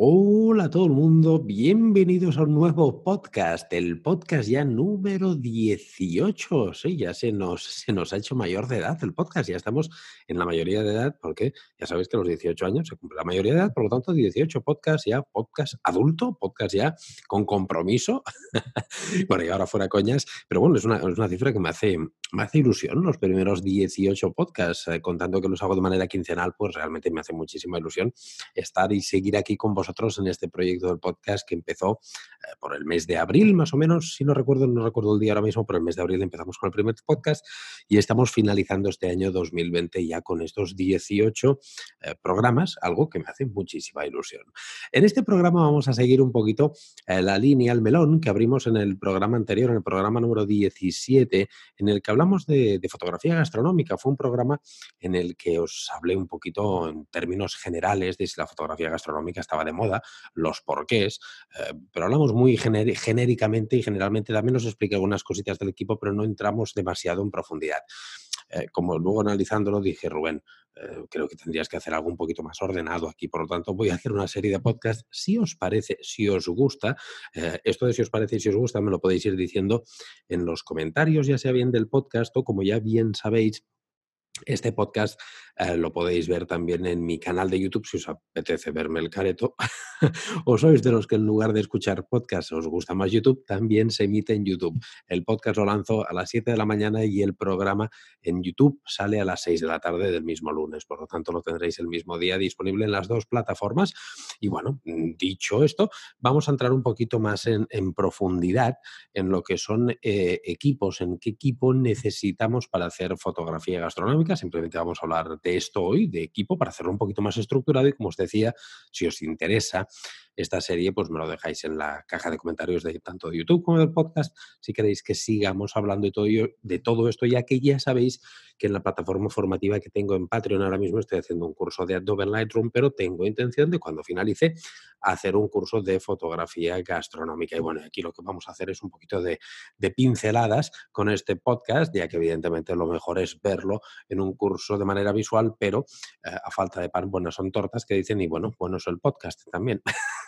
Hola a todo el mundo, bienvenidos a un nuevo podcast, el podcast ya número 18. Sí, ya se nos, se nos ha hecho mayor de edad el podcast, ya estamos en la mayoría de edad, porque ya sabéis que los 18 años se cumple la mayoría de edad, por lo tanto 18 podcasts ya, podcast adulto, podcast ya con compromiso. bueno, y ahora fuera coñas, pero bueno, es una, es una cifra que me hace, me hace ilusión los primeros 18 podcasts, eh, contando que los hago de manera quincenal, pues realmente me hace muchísima ilusión estar y seguir aquí con vosotros en este proyecto del podcast que empezó eh, por el mes de abril, más o menos, si no recuerdo, no recuerdo el día ahora mismo, pero el mes de abril empezamos con el primer podcast y estamos finalizando este año 2020 ya con estos 18 eh, programas, algo que me hace muchísima ilusión. En este programa vamos a seguir un poquito eh, la línea, el melón que abrimos en el programa anterior, en el programa número 17, en el que hablamos de, de fotografía gastronómica. Fue un programa en el que os hablé un poquito en términos generales de si la fotografía gastronómica estaba de moda, los porqués, eh, pero hablamos muy genéricamente y generalmente también nos explica algunas cositas del equipo, pero no entramos demasiado en profundidad. Eh, como luego analizándolo dije, Rubén, eh, creo que tendrías que hacer algo un poquito más ordenado aquí, por lo tanto voy a hacer una serie de podcasts, si os parece, si os gusta, esto de si os parece y si os gusta me lo podéis ir diciendo en los comentarios, ya sea bien del podcast o como ya bien sabéis, este podcast eh, lo podéis ver también en mi canal de YouTube si os apetece verme el careto. o sois de los que en lugar de escuchar podcast os gusta más YouTube, también se emite en YouTube. El podcast lo lanzo a las 7 de la mañana y el programa en YouTube sale a las 6 de la tarde del mismo lunes. Por lo tanto, lo tendréis el mismo día disponible en las dos plataformas. Y bueno, dicho esto, vamos a entrar un poquito más en, profundidad en lo que son eh, equipos, en qué equipo necesitamos para hacer fotografía gastronómica. Simplemente vamos a hablar de esto hoy, de equipo, para hacerlo un poquito más estructurado y como os decía, si os interesa esta serie, pues me lo dejáis en la caja de comentarios de tanto de YouTube como del podcast, si queréis que sigamos hablando de todo, de todo esto, ya que ya sabéis que en la plataforma formativa que tengo en Patreon ahora mismo estoy haciendo un curso de Adobe Lightroom, pero tengo intención de cuando finalice hacer un curso de fotografía gastronómica. Y bueno, aquí lo que vamos a hacer es un poquito de, pinceladas con este podcast, ya que evidentemente lo mejor es verlo en un curso de manera visual, pero eh, a falta de pan, bueno, son tortas que dicen, y bueno, bueno es el podcast también.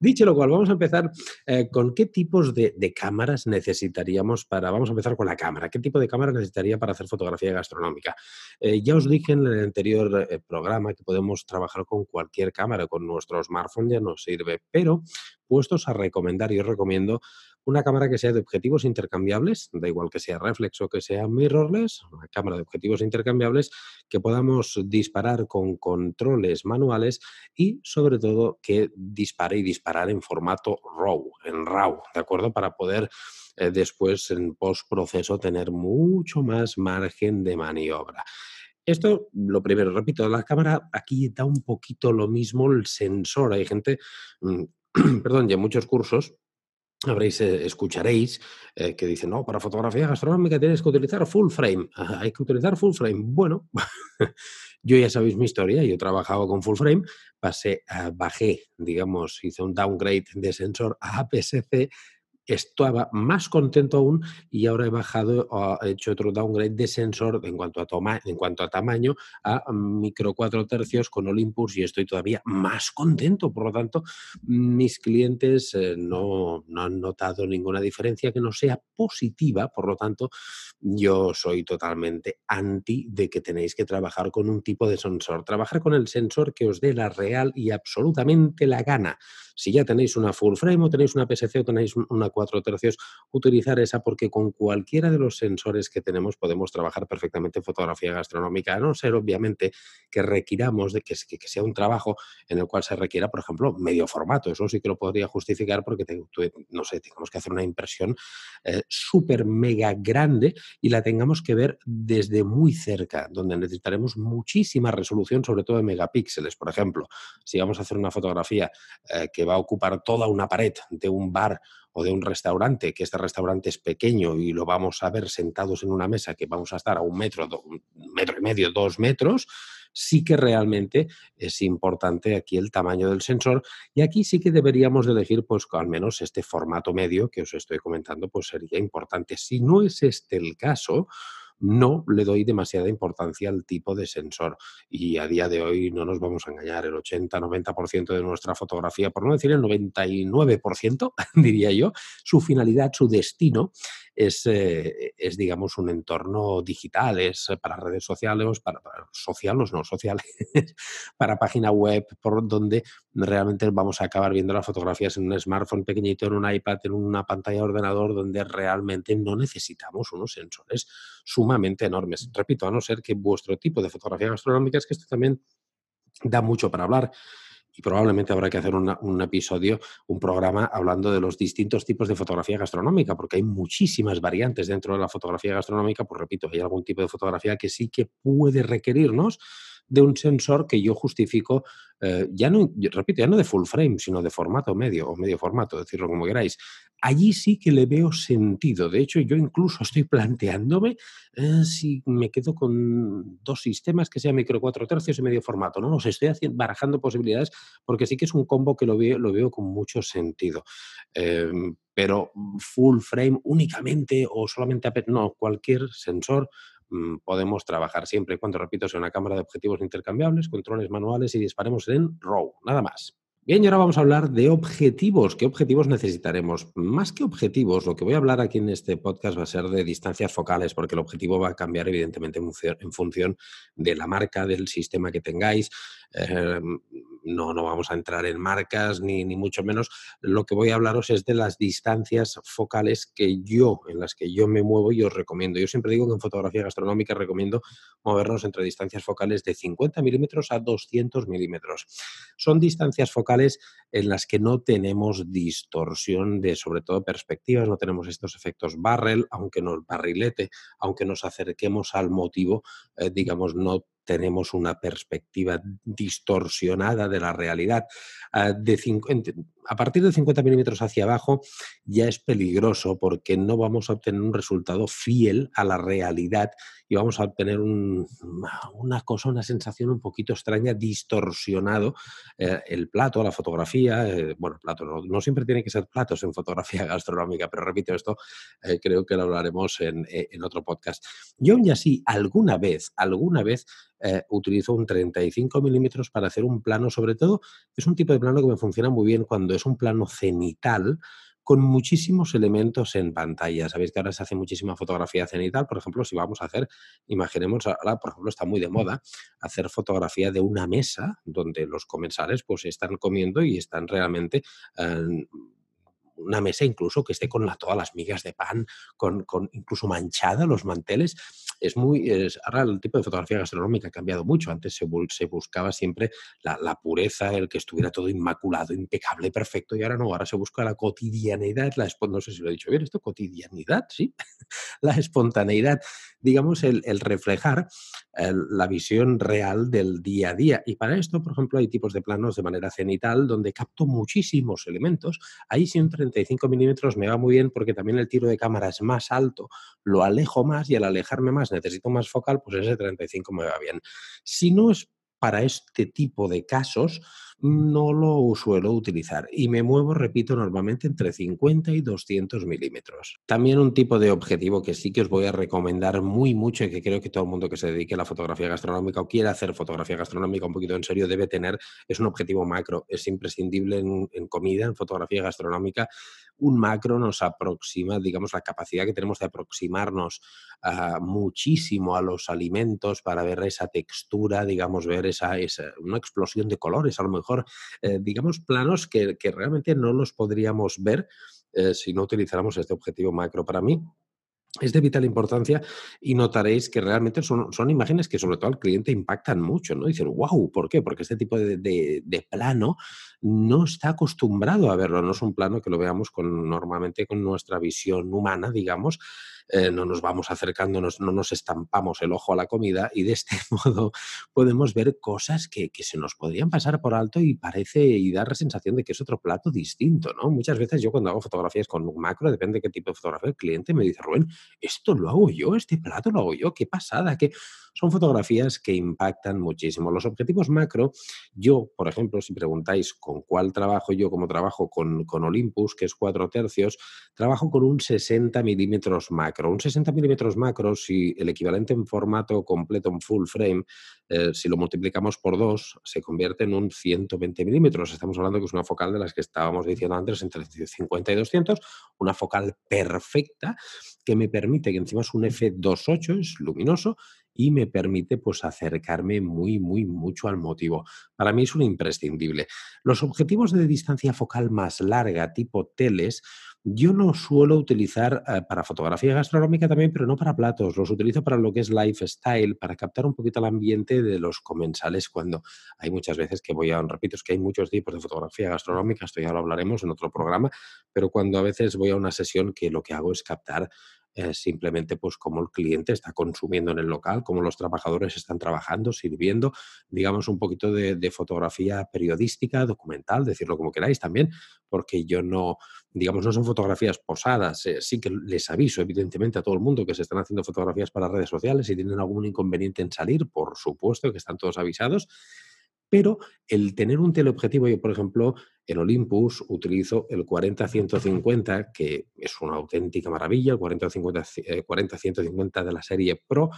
Dicho lo cual, vamos a empezar eh, con qué tipos de, cámaras necesitaríamos para. Vamos a empezar con la cámara. ¿Qué tipo de cámara necesitaría para hacer fotografía gastronómica? Eh, ya os dije en el anterior eh, programa que podemos trabajar con cualquier cámara, con nuestro smartphone ya nos sirve, pero puestos a recomendar, yo recomiendo una cámara que sea de objetivos intercambiables, da igual que sea reflex o que sea mirrorless, una cámara de objetivos intercambiables que podamos disparar con controles manuales y sobre todo que dispare y disparar en formato RAW, en RAW, ¿de acuerdo? Para poder eh, después en postproceso tener mucho más margen de maniobra. Esto, lo primero, repito, la cámara aquí da un poquito lo mismo el sensor. Hay gente, mm, perdón, ya muchos cursos habréis, eh, escucharéis eh, que dicen, no, para fotografía gastronómica tienes que utilizar full frame. hay que utilizar full frame. Bueno, yo ya sabéis mi historia, yo trabajaba con full frame, pasé, bajé, digamos, hice un downgrade de sensor a APS-C estaba más contento aún y ahora he bajado, he hecho otro downgrade de sensor en cuanto a, toma, en cuanto a tamaño a micro 4 tercios con Olympus y estoy todavía más contento. Por lo tanto, mis clientes eh, no, no han notado ninguna diferencia que no sea positiva. Por lo tanto, yo soy totalmente anti de que tenéis que trabajar con un tipo de sensor. Trabajar con el sensor que os dé la real y absolutamente la gana. Si ya tenéis una full frame o tenéis una PSC o tenéis una 4 tercios, utilizar esa porque con cualquiera de los sensores que tenemos podemos trabajar perfectamente en fotografía gastronómica, a no ser obviamente que requiramos de que, sea un trabajo en el cual se requiera, por ejemplo, medio formato. Eso sí que lo podría justificar porque, no sé, tengamos que hacer una impresión eh, súper mega grande y la tengamos que ver desde muy cerca, donde necesitaremos muchísima resolución, sobre todo de megapíxeles. Por ejemplo, si vamos a hacer una fotografía eh, que va a ocupar toda una pared de un bar o de un restaurante, que este restaurante es pequeño y lo vamos a ver sentados en una mesa que vamos a estar a un metro, un metro y medio, dos metros, sí que realmente es importante aquí el tamaño del sensor y aquí sí que deberíamos de elegir pues al menos este formato medio que os estoy comentando pues sería importante. Si no es este el caso, no le doy demasiada importancia al tipo de sensor. Y a día de hoy no nos vamos a engañar, el 80-90% de nuestra fotografía, por no decir el 99%, diría yo, su finalidad, su destino es, eh, es digamos, un entorno digital, es para redes sociales, para, sociales, no sociales, para página web, por donde realmente vamos a acabar viendo las fotografías en un smartphone pequeñito, en un iPad, en una pantalla de ordenador, donde realmente no necesitamos unos sensores sumamente enormes. Repito, a no ser que vuestro tipo de fotografía gastronómica es que esto también da mucho para hablar y probablemente habrá que hacer un episodio, un programa hablando de los distintos tipos de fotografía gastronómica, porque hay muchísimas variantes dentro de la fotografía gastronómica. Pues repito, hay algún tipo de fotografía que sí que puede requerirnos de un sensor que yo justifico, eh, ya no, repito, ya no de full frame, sino de formato medio o medio formato, decirlo como queráis. Allí sí que le veo sentido. De hecho, yo incluso estoy planteándome eh, si me quedo con dos sistemas que sean micro cuatro tercios y medio formato. No los estoy haciendo, barajando posibilidades porque sí que es un combo que lo veo, con mucho sentido. Em, pero full frame únicamente o solamente, no, cualquier sensor Mm, podemos trabajar siempre y cuando, repito, sea una cámara de objetivos intercambiables, controles manuales y disparemos en RAW, nada más. Bien, y ahora vamos a hablar de objetivos. ¿Qué objetivos necesitaremos? Más que objetivos, lo que voy a hablar aquí en este podcast va a ser de distancias focales, porque el objetivo va a cambiar evidentemente en función de la marca, del sistema que tengáis. Em, no, no vamos a entrar en marcas ni, ni mucho menos. Lo que voy a hablaros es de las distancias focales que yo, en las que yo me muevo y os recomiendo. Yo siempre digo que en fotografía gastronómica recomiendo movernos entre distancias focales de 50 milímetros a 200 milímetros. Son distancias focales en las que no tenemos distorsión de, sobre todo, perspectivas, no tenemos estos efectos barrel, aunque nos barrilete, aunque nos acerquemos al motivo, eh, digamos, no tenemos una perspectiva distorsionada de la realidad. Ah, a partir de 50 milímetros hacia abajo ya es peligroso porque no vamos a obtener un resultado fiel a la realidad y vamos a obtener una cosa, una sensación un poquito extraña, distorsionado eh, el plato, la fotografía. Eh, bueno, plato no, siempre tiene que ser platos en fotografía gastronómica, pero repito esto, eh, creo que lo hablaremos en, en otro podcast. Yo aún así, alguna vez, alguna vez eh, utilizo un 35 milímetros para hacer un plano, sobre todo es un tipo de plano que me funciona muy bien cuando es un plano cenital con muchísimos elementos en pantalla. Sabéis que ahora se hace muchísima fotografía cenital, por ejemplo, si vamos a hacer, imaginemos, ahora por ejemplo está muy de moda hacer fotografía de una mesa donde los comensales pues están comiendo y están realmente... Eh, una mesa incluso que esté con todas las migas de pan, con, con incluso manchada los manteles. Es muy, es, ahora el tipo de fotografía gastronómica ha cambiado mucho. Antes se, se buscaba siempre la, la, pureza, el que estuviera todo inmaculado, impecable, perfecto, y ahora no, ahora se busca la cotidianidad, la, no sé si lo he dicho bien, esto, cotidianidad, sí, la espontaneidad, digamos, el, el reflejar el, la visión real del día a día. Y para esto, por ejemplo, hay tipos de planos de manera cenital donde capto muchísimos elementos. Ahí un 35 milímetros me va muy bien porque también el tiro de cámara es más alto, lo alejo más y al alejarme más necesito más focal, pues ese 35 me va bien. Si no es para este tipo de casos, no lo suelo utilizar y me muevo, repito, normalmente entre 50 y 200 milímetros. También un tipo de objetivo que sí que os voy a recomendar muy mucho y que creo que todo el mundo que se dedique a la fotografía gastronómica o quiera hacer fotografía gastronómica un poquito en serio debe tener es un objetivo macro. Es imprescindible en, comida, en fotografía gastronómica. Un macro nos aproxima, digamos, la capacidad que tenemos de aproximarnos uh, muchísimo a los alimentos para ver esa textura, digamos, ver esa, esa una explosión de colores, a lo mejor eh, digamos, planos que, realmente no los podríamos ver eh, si no utilizáramos este objetivo macro. Para mí, es de vital importancia y notaréis que realmente son, son, imágenes que sobre todo al cliente impactan mucho, ¿no? Dicen, wow, ¿por qué? Porque este tipo de, de, plano no está acostumbrado a verlo, no es un plano que lo veamos con, normalmente con nuestra visión humana, digamos, eh, no nos vamos acercando, no nos estampamos el ojo a la comida y de este modo podemos ver cosas que, que, se nos podrían pasar por alto y parece y dar la sensación de que es otro plato distinto, ¿no? Muchas veces yo cuando hago fotografías con macro, depende de qué tipo de fotografía, el cliente me dice, Rubén, esto lo hago yo, este plato lo hago yo, qué pasada, que son fotografías que impactan muchísimo. Los objetivos macro, yo, por ejemplo, si preguntáis con cuál trabajo yo, como trabajo con, con Olympus, que es 4 tercios, trabajo con un 60 milímetros macro. Un 60 milímetros macro, si el equivalente en formato completo, en full frame, eh, si lo multiplicamos por 2, se convierte en un 120 milímetros. Estamos hablando que es una focal de las que estábamos diciendo antes, entre 50 y 200, una focal perfecta que me permite, que encima es un f2.8, es luminoso, y me permite pues acercarme muy, muy mucho al motivo. Para mí es un imprescindible. Los objetivos de distancia focal más larga, tipo teles, yo no suelo utilizar eh, para fotografía gastronómica también, pero no para platos. Los utilizo para lo que es lifestyle, para captar un poquito el ambiente de los comensales cuando hay muchas veces que voy a, repito, es que hay muchos tipos de fotografía gastronómica, esto ya lo hablaremos en otro programa, pero cuando a veces voy a una sesión que lo que hago es captar simplemente pues cómo el cliente está consumiendo en el local, cómo los trabajadores están trabajando, sirviendo, digamos un poquito de, fotografía periodística, documental, decirlo como queráis también, porque yo no, digamos, no son fotografías posadas, eh, sí que les aviso evidentemente a todo el mundo que se están haciendo fotografías para redes sociales y tienen algún inconveniente en salir, por supuesto que están todos avisados, pero el tener un teleobjetivo, yo por ejemplo, en Olympus utilizo el 40-150, que es una auténtica maravilla, el 40-150 eh, de la serie Pro,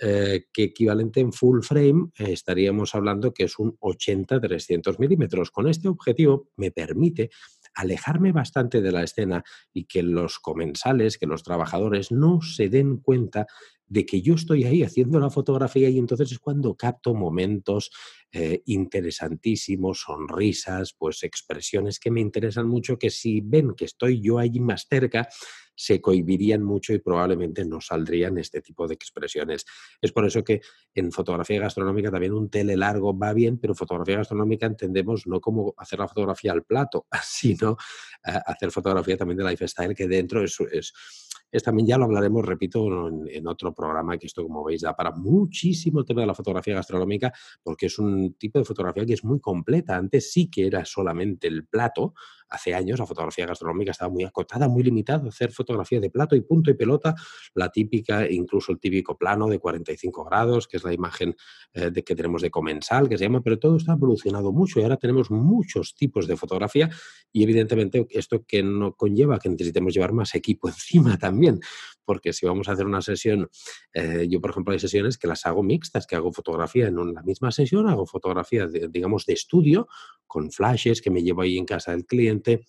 eh, que equivalente en full frame eh, estaríamos hablando que es un 80-300 milímetros. Con este objetivo me permite alejarme bastante de la escena y que los comensales, que los trabajadores no se den cuenta de que yo estoy ahí haciendo la fotografía y entonces es cuando capto momentos eh, interesantísimos, sonrisas, pues expresiones que me interesan mucho, que si ven que estoy yo allí más cerca, se cohibirían mucho y probablemente no saldrían este tipo de expresiones. Es por eso que en fotografía gastronómica también un tele largo va bien, pero fotografía gastronómica entendemos no como hacer la fotografía al plato, sino hacer fotografía también de lifestyle, que dentro es, es es también ya lo hablaremos, repito, en, otro programa, que esto, como veis, da para muchísimo el tema de la fotografía gastronómica, porque es un tipo de fotografía que es muy completa. Antes sí que era solamente el plato, hace años la fotografía gastronómica estaba muy acotada, muy limitada, hacer fotografía de plato y punto y pelota, la típica, incluso el típico plano de 45 grados, que es la imagen eh, de que tenemos de comensal, que se llama, pero todo está evolucionado mucho y ahora tenemos muchos tipos de fotografía y evidentemente esto que no conlleva que necesitemos llevar más equipo encima también, porque si vamos a hacer una sesión, eh, yo por ejemplo hay sesiones que las hago mixtas, que hago fotografía en la misma sesión, hago fotografía, digamos, de estudio, con flashes que me llevo ahí en casa del cliente,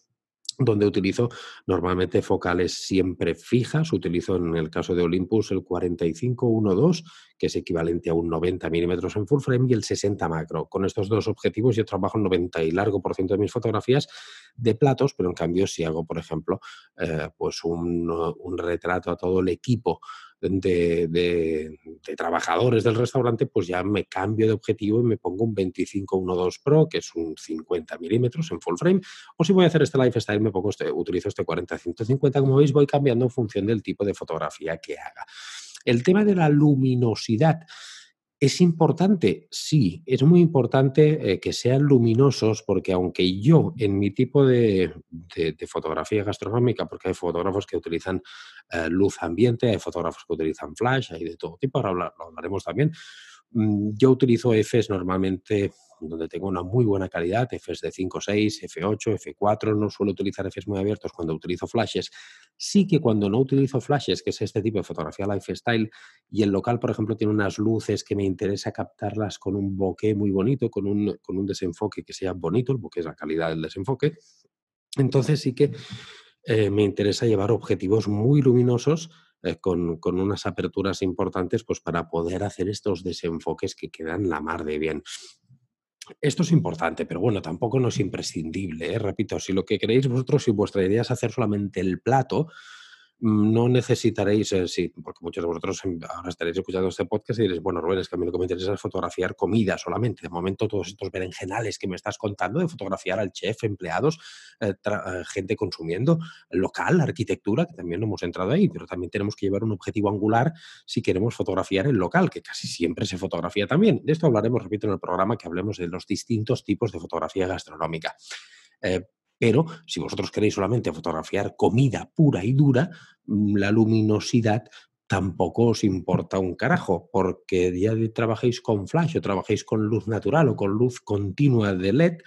donde utilizo normalmente focales siempre fijas. Utilizo en el caso de Olympus el 45-1.2, que es equivalente a un 90 milímetros en full frame, y el 60 macro. Con estos dos objetivos yo trabajo el 90 y largo por ciento de mis fotografías de platos, pero en cambio si hago, por ejemplo, eh, pues un, un retrato a todo el equipo de, trabajadores del restaurante, pues ya me cambio de objetivo y me pongo un 25-1.2 Pro, que es un 50 milímetros en full frame. O si voy a hacer este lifestyle, me pongo este, utilizo este 40-150. Como veis, voy cambiando en función del tipo de fotografía que haga. El tema de la luminosidad. ¿Es importante? Sí, es muy importante eh, que sean luminosos porque aunque yo en mi tipo de, fotografía gastronómica, porque hay fotógrafos que utilizan eh, luz ambiente, hay fotógrafos que utilizan flash, hay de todo tipo, ahora lo hablaremos también, mm, yo utilizo Fs normalmente donde tengo una muy buena calidad, Fs de 5.6, F8, F4, no suelo utilizar Fs muy abiertos cuando utilizo flashes. Sí que cuando no utilizo flashes, que es este tipo de fotografía lifestyle, y el local, por ejemplo, tiene unas luces que me interesa captarlas con un bokeh muy bonito, con un, con un desenfoque que sea bonito, el bokeh es la calidad del desenfoque, entonces sí que eh, me interesa llevar objetivos muy luminosos eh, con, con, unas aperturas importantes pues para poder hacer estos desenfoques que quedan la mar de bien. Esto es importante, pero bueno, tampoco no es imprescindible. ¿eh? Repito, si lo que queréis vosotros, si vuestra idea es hacer solamente el plato, no necesitaréis, eh, sí, porque muchos de vosotros ahora estaréis escuchando este podcast y diréis, bueno, Rubén, es que a mí lo que me interesa es fotografiar comida solamente. De momento, todos estos berenjenales que me estás contando de fotografiar al chef, empleados, eh, eh, gente consumiendo, local, arquitectura, que también no hemos entrado ahí, pero también tenemos que llevar un objetivo angular si queremos fotografiar el local, que casi siempre se fotografía también. De esto hablaremos, repito, en el programa que hablemos de los distintos tipos de fotografía gastronómica. Pero si vosotros queréis solamente fotografiar comida pura y dura, mm, la luminosidad tampoco os importa un carajo, porque ya trabajéis con flash o trabajéis con luz natural o con luz continua de LED,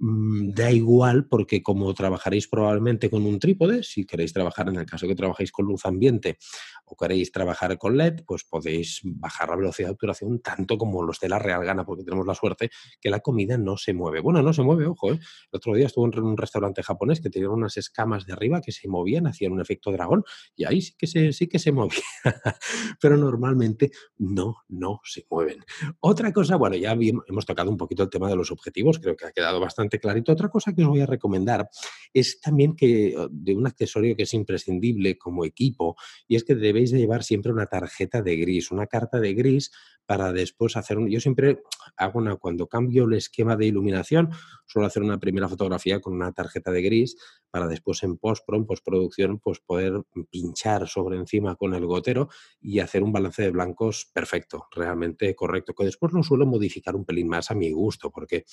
da igual porque como trabajaréis probablemente con un trípode, si queréis trabajar en el caso que trabajéis con luz ambiente o queréis trabajar con LED, pues podéis bajar la velocidad de obturación tanto como los de la Real Gana, porque tenemos la suerte que la comida no se mueve. Bueno, no se mueve, ojo, ¿eh? el otro día estuve en un restaurante japonés que tenía unas escamas de arriba que se movían, hacían un efecto dragón y ahí sí que se, sí que se movía, pero normalmente no, no se mueven. Otra cosa, bueno, ya hemos tocado un poquito el tema de los objetivos, creo que ha quedado bastante clarito. Otra cosa que os voy a recomendar es también que de un accesorio que es imprescindible como equipo y es que debéis de llevar siempre una tarjeta de gris, una carta de gris para después hacer un... Yo siempre hago una, cuando cambio el esquema de iluminación, suelo hacer una primera fotografía con una tarjeta de gris para después en postpro, en postproducción, pues poder pinchar sobre encima con el gotero y hacer un balance de blancos perfecto, realmente correcto, que después lo suelo modificar un pelín más a mi gusto, porque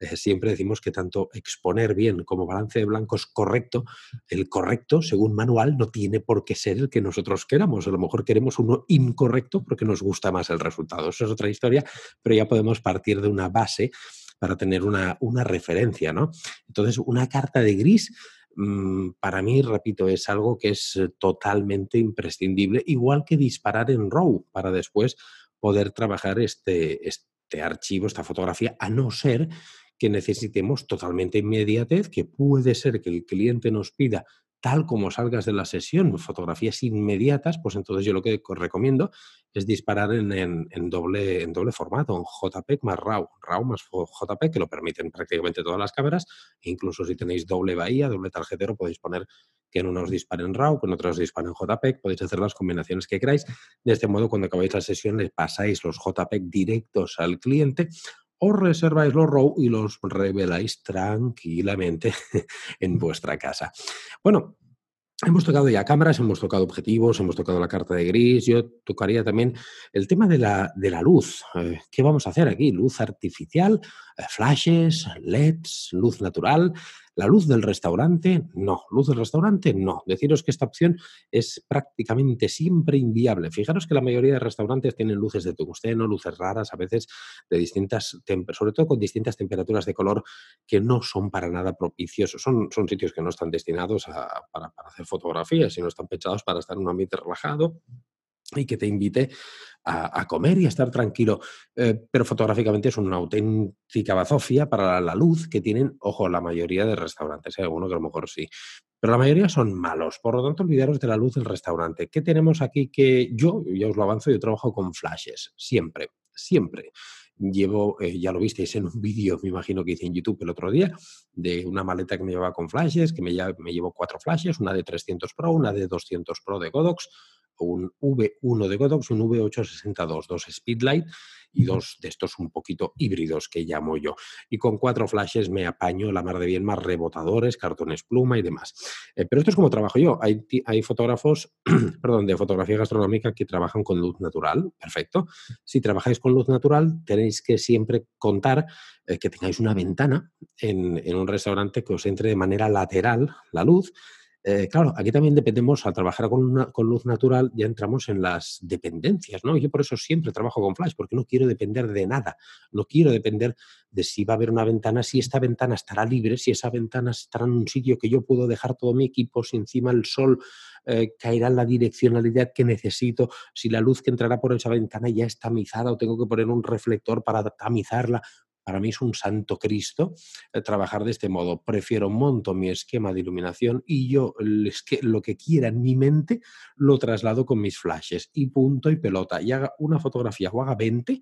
eh, siempre decimos que tanto exponer bien como balance de blancos correcto, el correcto, según manual, no tiene por qué ser el que nosotros queramos. A lo mejor queremos uno incorrecto porque nos gusta más el resultado. Eso es otra historia, pero ya podemos partir de una base para tener una, referencia, ¿no? Entonces, una carta de gris mm, para mí, repito, es algo que es totalmente imprescindible, igual que disparar en RAW para después poder trabajar este, este archivo, esta fotografía, a no ser que necesitemos totalmente inmediatez, que puede ser que el cliente nos pida tal como salgas de la sesión, fotografías inmediatas, pues entonces yo lo que recomiendo es disparar en, doble, en doble formato, en JPEG más RAW, RAW más JPEG, que lo permiten prácticamente todas las cámaras, incluso si tenéis doble bahía, doble tarjetero, podéis poner que en unos disparen RAW, que en otros disparen JPEG, podéis hacer las combinaciones que queráis. De este modo, cuando acabáis la sesión, le pasáis los JPEG directos al cliente os reserváis los RAW y los reveláis tranquilamente en vuestra casa. Bueno, Hemos tocado ya cámaras, hemos tocado objetivos, hemos tocado la carta de gris. Yo tocaría también el tema de la, de la luz. Eh, ¿Qué vamos a hacer aquí? ¿Luz artificial? Eh, ¿Flashes? ¿LEDs? ¿Luz natural? ¿La luz del restaurante? No. ¿Luz del restaurante? No. Deciros que esta opción es prácticamente siempre inviable. Fijaros que la mayoría de restaurantes tienen luces de tungsteno, luces raras, a veces de distintas, sobre todo con distintas temperaturas de color que no son para nada propiciosos. Son, son sitios que no están destinados para, para hacer fotografías, sino están pensados para estar en un ambiente relajado y que te invite a, comer y a estar tranquilo. Eh, pero fotográficamente es una auténtica bazofia para la luz que tienen, ojo, la mayoría de restaurantes. Hay algunos que a lo mejor sí. Pero la mayoría son malos. Por lo tanto, olvidaros de la luz del restaurante. ¿Qué tenemos aquí que yo, ya os lo avanzo, yo trabajo con flashes. Siempre, siempre. Llevo, eh, ya lo visteis en un vídeo, me imagino que hice en YouTube el otro día, de una maleta que me llevaba con flashes, que me, me llevo cuatro flashes, una de 300 Pro, una de 200 Pro de Godox, un V1 de Godox un V862, dos Speedlight y dos de estos un poquito híbridos que llamo yo. Y con cuatro flashes me apaño la mar de bien más rebotadores, cartones pluma y demás. Eh, pero esto es como trabajo yo. Hay, hay fotógrafos, perdón, de fotografía gastronómica que trabajan con luz natural. Perfecto. Si trabajáis con luz natural, tenéis que siempre contar eh, que tengáis una ventana en, en un restaurante que os entre de manera lateral la luz eh, claro, aquí también dependemos, al trabajar con, con, luz natural, ya entramos en las dependencias, ¿no? Yo por eso siempre trabajo con flash, porque no quiero depender de nada, no quiero depender de si va a haber una ventana, si esta ventana estará libre, si esa ventana estará en un sitio que yo puedo dejar todo mi equipo, si encima el sol eh, caerá en la direccionalidad que necesito, si la luz que entrará por esa ventana ya es tamizada o tengo que poner un reflector para tamizarla para mí es un santo Cristo eh, trabajar de este modo. Prefiero monto mi esquema de iluminación y yo lo que quiera en mi mente lo traslado con mis flashes y punto y pelota. Y haga una fotografía o haga 20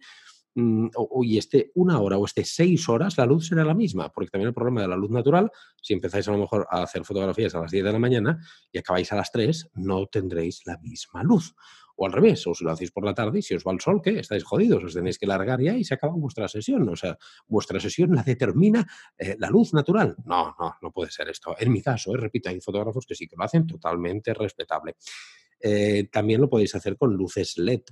mm, y esté una hora o esté seis horas, la luz será la misma, porque también el problema de la luz natural, si empezáis a lo mejor a hacer fotografías a las 10 de la mañana y acabáis a las 3, no tendréis la misma luz. O al revés, o si lo hacéis por la tarde y si os va el sol, ¿qué? Estáis jodidos, os tenéis que largar ya y se acaba vuestra sesión. O sea, vuestra sesión la determina eh, la luz natural. No, no, no puede ser esto. En mi caso, eh, repito, hay fotógrafos que sí que lo hacen totalmente respetable. Eh, también lo podéis hacer con luces LED.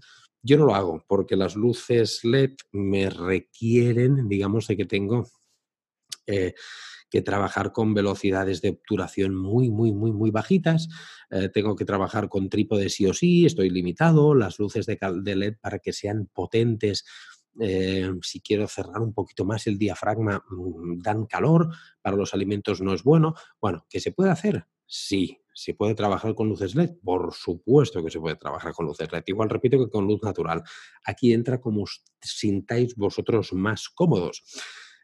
Yo no lo hago porque las luces LED me requieren, digamos, de que tengo que trabajar con velocidades de obturación muy, muy, muy, muy bajitas. Eh, tengo que trabajar con trípode sí o sí, estoy limitado. Las luces de, LED para que sean potentes eh, si quiero cerrar un poquito más el diafragma, mm, dan calor, para los alimentos no es bueno. Bueno, ¿qué se puede hacer? Sí, ¿Se puede trabajar con luces LED? Por supuesto que se puede trabajar con luces LED. Igual repito que con luz natural. Aquí entra como sintáis vosotros más cómodos.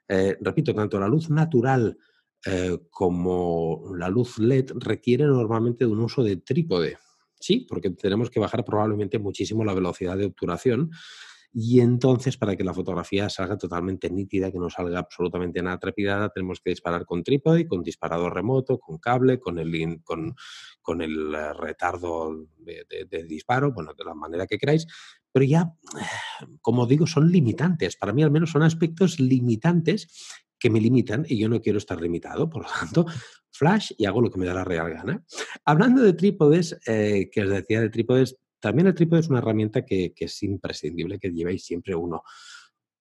Eh, repito, tanto la luz natural eh, como la luz LED requieren normalmente de un uso de trípode. Sí, porque tenemos que bajar probablemente muchísimo la velocidad de obturación y entonces, para que la fotografía salga totalmente nítida, que no salga absolutamente nada trepidada, tenemos que disparar con trípode, con disparador remoto, con cable, con el, con, con el eh, retardo de, disparo, bueno, de la manera que queráis. Pero ya, como digo, son limitantes. Para mí, al menos, son aspectos limitantes que me limitan y yo no quiero estar limitado. Por lo tanto, flash y hago lo que me da la real gana. Hablando de trípodes, eh, que os decía de trípodes, también el trípode es una herramienta que, es imprescindible que llevéis siempre uno.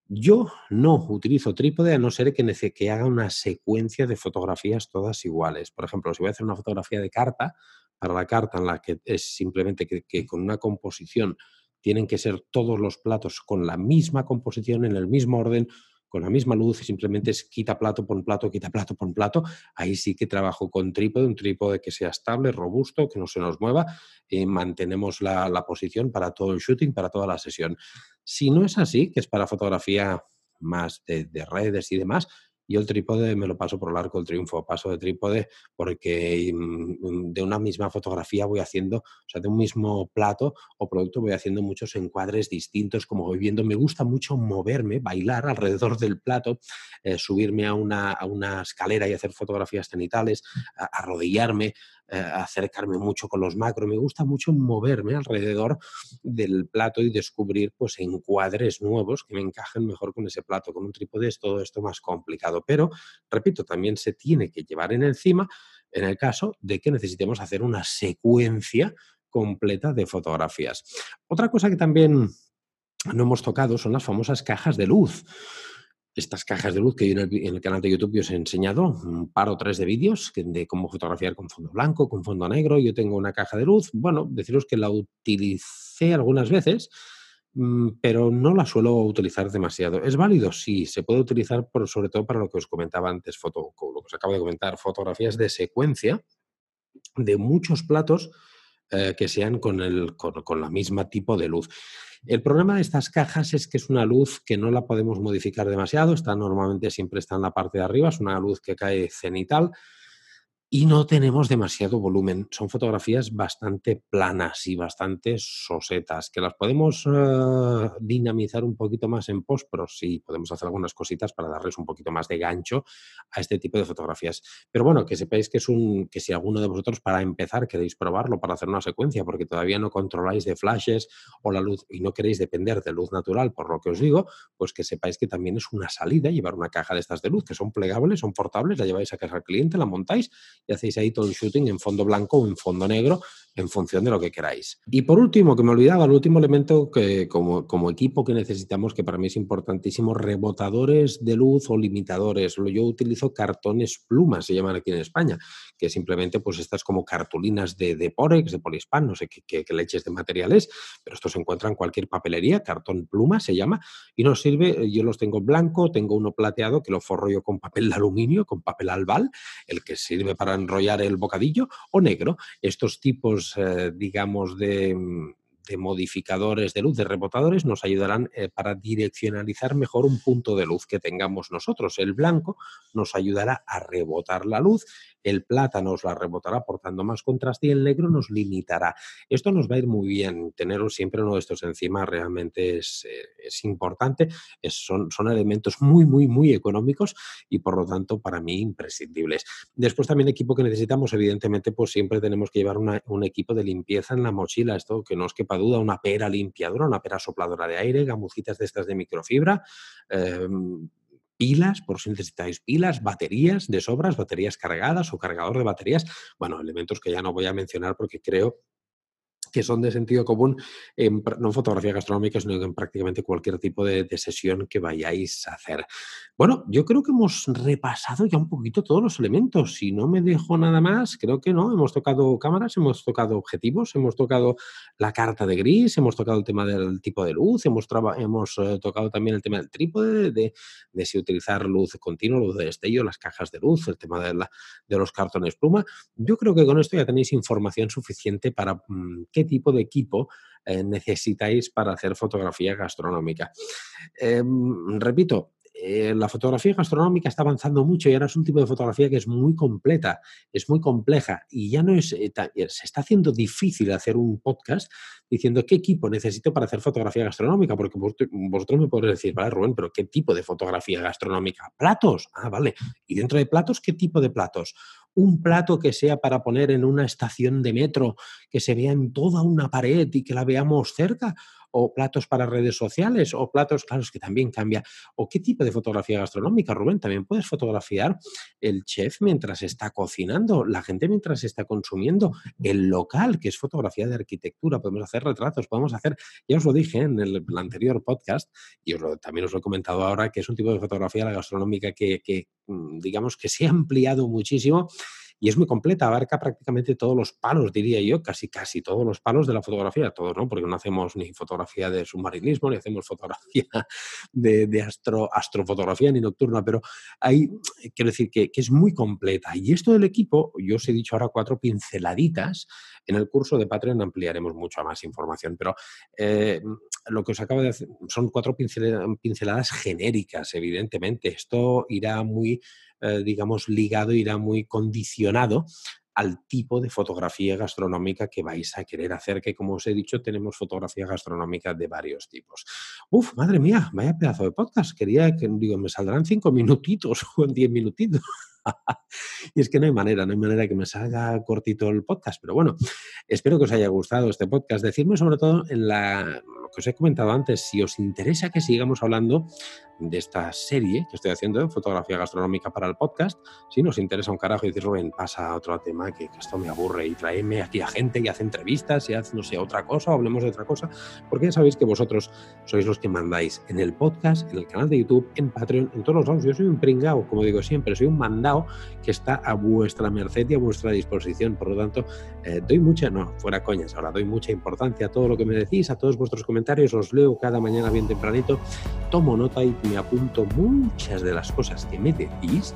Yo no utilizo trípode a no ser que, que haga una secuencia de fotografías todas iguales. Por ejemplo, si voy a hacer una fotografía de carta, para la carta en la que es simplemente que, con una composición tienen que ser todos los platos con la misma composición, en el mismo orden, con la misma luz y simplemente es quita plato, pon plato, quita plato, pon plato, ahí sí que trabajo con trípode, un trípode que sea estable, robusto, que no se nos mueva y mantenemos la, posición para todo el shooting, para toda la sesión. Si no es así, que es para fotografía más de redes y demás, yo el trípode me lo paso por el arco del triunfo, paso de trípode porque mm, de una misma fotografía voy haciendo, o sea, de un mismo plato o producto voy haciendo muchos encuadres distintos, como voy viendo. Me gusta mucho moverme, bailar alrededor del plato, eh, subirme a una, a una, escalera y hacer fotografías cenitales, arrodillarme, eh, acercarme mucho con los macros, me gusta mucho moverme alrededor del plato y descubrir pues encuadres nuevos que me encajen mejor con ese plato. Con un trípode es todo esto más complicado, pero repito, también se tiene que llevar en encima en el caso de que necesitemos hacer una secuencia completa de fotografías. Otra cosa que también no hemos tocado son las famosas cajas de luz estas cajas de luz que yo en el, canal de YouTube os he enseñado, un par o tres de vídeos de cómo fotografiar con fondo blanco, con fondo negro. Yo tengo una caja de luz. Bueno, deciros que la utilicé algunas veces, mm, pero no la suelo utilizar demasiado. ¿Es válido? Sí, se puede utilizar por, sobre todo para lo que os comentaba antes, foto, que acabo de comentar, fotografías de secuencia de muchos platos eh, que sean con, el, con, la misma tipo de luz. El problema de estas cajas es que es una luz que no la podemos modificar demasiado, está normalmente siempre está en la parte de arriba, es una luz que cae cenital y no tenemos demasiado volumen. Son fotografías bastante planas y bastante sosetas, que las podemos eh, dinamizar un poquito más en post, pero sí podemos hacer algunas cositas para darles un poquito más de gancho a este tipo de fotografías. Pero bueno, que sepáis que es un que si alguno de vosotros para empezar queréis probarlo para hacer una secuencia, porque todavía no controláis de flashes o la luz y no queréis depender de luz natural, por lo que os digo, pues que sepáis que también es una salida llevar una caja de estas de luz, que son plegables, son portables, la lleváis a casa al cliente, la montáis y hacéis ahí todo el shooting en fondo blanco o en fondo negro en función de lo que queráis. Y por último, que me olvidaba, el último elemento que como, como equipo que necesitamos, que para mí es importantísimo, rebotadores de luz o limitadores. Yo utilizo cartones plumas, se llaman aquí en España, que simplemente pues estas como cartulinas de, de Porex, de Polispan, no sé qué, leches de materiales, pero esto se encuentra en cualquier papelería, cartón pluma se llama, y nos sirve, yo los tengo blanco, tengo uno plateado que lo forro yo con papel de aluminio, con papel albal, el que sirve para enrollar el bocadillo, o negro. Estos tipos, eh, digamos, de, de modificadores de luz, de rebotadores, nos ayudarán eh, para direccionalizar mejor un punto de luz que tengamos nosotros. El blanco nos ayudará a rebotar la luz el plata nos la rebotará aportando más contraste y el negro nos limitará. Esto nos va a ir muy bien. Tener siempre uno de estos encima realmente es, eh, importante. son, son elementos muy, muy, muy económicos y por lo tanto para mí imprescindibles. Después también equipo que necesitamos, evidentemente, pues siempre tenemos que llevar un equipo de limpieza en la mochila. Esto que no os quepa duda, una pera limpiadora, una pera sopladora de aire, gamucitas de estas de microfibra. Em, pilas, por si necesitáis pilas, baterías de sobras, baterías cargadas o cargador de baterías, bueno, elementos que ya no voy a mencionar porque creo que son de sentido común, no en fotografía gastronómica, sino en prácticamente cualquier tipo de, sesión que vayáis a hacer. Bueno, yo creo que hemos repasado ya un poquito todos los elementos. Si no me dejo nada más, creo que no. Hemos tocado cámaras, hemos tocado objetivos, hemos tocado la carta de gris, hemos tocado el tema del tipo de luz, hemos, eh, tocado también el tema del trípode, de, si utilizar luz continua, luz de destello, las cajas de luz, el tema de, los cartones pluma. Yo creo que con esto ya tenéis información suficiente para mm, tipo de equipo eh, necesitáis para hacer fotografía gastronómica. Em, repito, eh, la fotografía gastronómica está avanzando mucho y ahora es un tipo de fotografía que es muy completa, es muy compleja y ya no es, eh, se está haciendo difícil hacer un podcast diciendo qué equipo necesito para hacer fotografía gastronómica, porque vosotros me podéis decir, vale, Rubén, pero ¿qué tipo de fotografía gastronómica? ¿Platos? Ah, vale. ¿Y dentro de platos qué tipo de platos? Un plato que sea para poner en una estación de metro, que se vea en toda una pared y que la veamos cerca, o platos para redes sociales, o platos, claro, es que también cambia. ¿O qué tipo de fotografía gastronómica, Rubén? También puedes fotografiar el chef mientras está cocinando, la gente mientras está consumiendo, el local, que es fotografía de arquitectura, podemos hacer retratos, podemos hacer, ya os lo dije en el, anterior podcast, y también os lo he comentado ahora, que es un tipo de fotografía gastronómica que, que mm, digamos que se ha ampliado muchísimo y es muy completa, abarca prácticamente todos los palos, diría yo, casi casi todos los palos de la fotografía, todos, ¿no? Porque no hacemos ni fotografía de submarinismo, ni hacemos fotografía de, astro, astrofotografía, ni nocturna, pero hay, quiero decir que, es muy completa. Y esto del equipo, yo os he dicho ahora cuatro pinceladitas, en el curso de Patreon ampliaremos mucha más información, pero eh, lo que os acabo de decir son cuatro pinceladas genéricas, evidentemente. Esto irá muy eh, digamos, ligado, irá muy condicionado al tipo de fotografía gastronómica que vais a querer hacer, que como os he dicho, tenemos fotografía gastronómica de varios tipos. Uf, madre mía, vaya pedazo de podcast. Quería que, digo, me saldrán cinco minutitos o diez minutitos. y es que no hay manera, no hay manera que me salga cortito el podcast, pero bueno, espero que os haya gustado este podcast. Decidme sobre todo en la, que os he comentado antes, si os interesa que sigamos hablando de esta serie que estoy haciendo de fotografía gastronómica para el podcast, si nos interesa un carajo y decir, Rubén, pasa a otro tema que, esto me aburre y tráeme aquí a gente y hace entrevistas y haz, no sé, otra cosa o hablemos de otra cosa, porque ya sabéis que vosotros sois los que mandáis en el podcast, en el canal de YouTube, en Patreon, en todos los lados. Yo soy un pringao, como digo siempre, soy un mandado que está a vuestra merced y a vuestra disposición. Por lo tanto, eh, doy mucha, no, fuera coñas, ahora doy mucha importancia a todo lo que me decís, a todos vuestros comentarios los leo cada mañana bien tempranito, tomo nota y me apunto muchas de las cosas que me decís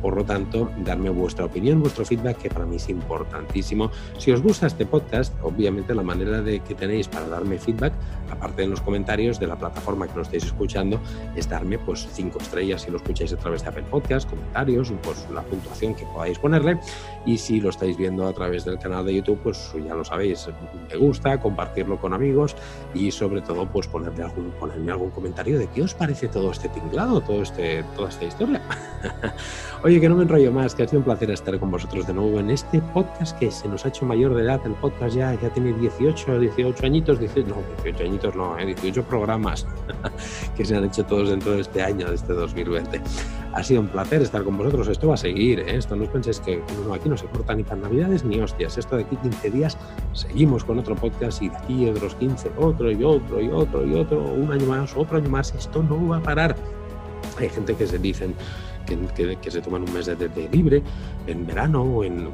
por lo tanto, darme vuestra opinión, vuestro feedback, que para mí es importantísimo. Si os gusta este podcast, obviamente la manera de que tenéis para darme feedback, aparte en los comentarios de la plataforma que lo estéis escuchando, es darme pues cinco estrellas si lo escucháis a través de Apple Podcast, comentarios, pues la puntuación que podáis ponerle. Y si lo estáis viendo a través del canal de YouTube, pues ya lo sabéis, me gusta, compartirlo con amigos y sobre todo pues ponerle algún, ponerme algún comentario de qué os parece todo este tinglado, todo este, toda esta historia. Oye, que no me enrollo más, que ha sido un placer estar con vosotros de nuevo en este podcast que se nos ha hecho mayor de edad. El podcast ya, ya tiene 18, 18 añitos, 18, no, 18 añitos no, 18 eh, programas que se han hecho todos dentro de este año, de este 2020. Ha sido un placer estar con vosotros. Esto va a seguir, ¿eh? esto no os penséis que aquí no se corta ni para Navidades ni hostias. Esto de aquí 15 días seguimos con otro podcast y de aquí otros 15, otro y otro y otro y otro, un año más, otro año más. Esto no va a parar. Hay gente que se dicen que, se toman un mes de, libre en verano o en,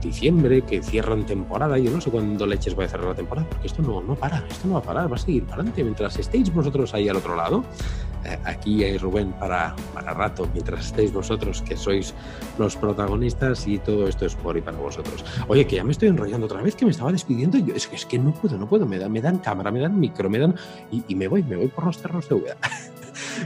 diciembre, que cierran temporada. Yo no sé cuándo leches voy a cerrar la temporada, porque esto no, no para, esto no va a parar, va a seguir para adelante. Mientras estéis vosotros ahí al otro lado, eh, aquí hay Rubén para, para rato, mientras estéis vosotros, que sois los protagonistas y todo esto es por y para vosotros. Oye, que ya me estoy enrollando otra vez, que me estaba despidiendo. Yo, es, que, es que no puedo, no puedo, me, dan, me dan cámara, me dan micro, me dan. Y, y me voy, me voy por los cerros de Ueda.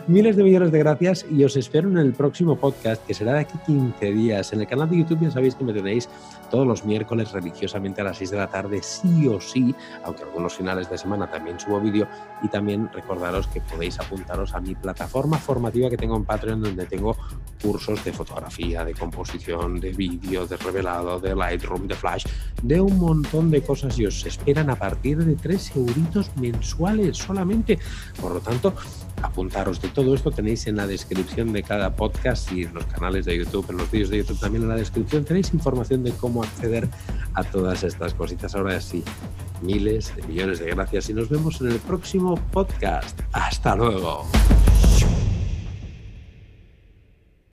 Miles de millones de gracias y os espero en el próximo podcast que será de aquí 15 días. En el canal de YouTube ya sabéis que me tenéis todos los miércoles religiosamente a las 6 de la tarde, sí o sí, aunque algunos finales de semana también subo vídeo. Y también recordaros que podéis apuntaros a mi plataforma formativa que tengo en Patreon, donde tengo cursos de fotografía, de composición, de vídeo, de revelado, de Lightroom, de Flash, de un montón de cosas y os esperan a partir de 3 euritos mensuales solamente. Por lo tanto, apuntaros de todo esto tenéis en la descripción de cada podcast y en los canales de YouTube, en los vídeos de YouTube también en la descripción tenéis información de cómo acceder a todas estas cositas. Ahora sí, miles de millones de gracias y nos vemos en el próximo podcast. Hasta luego.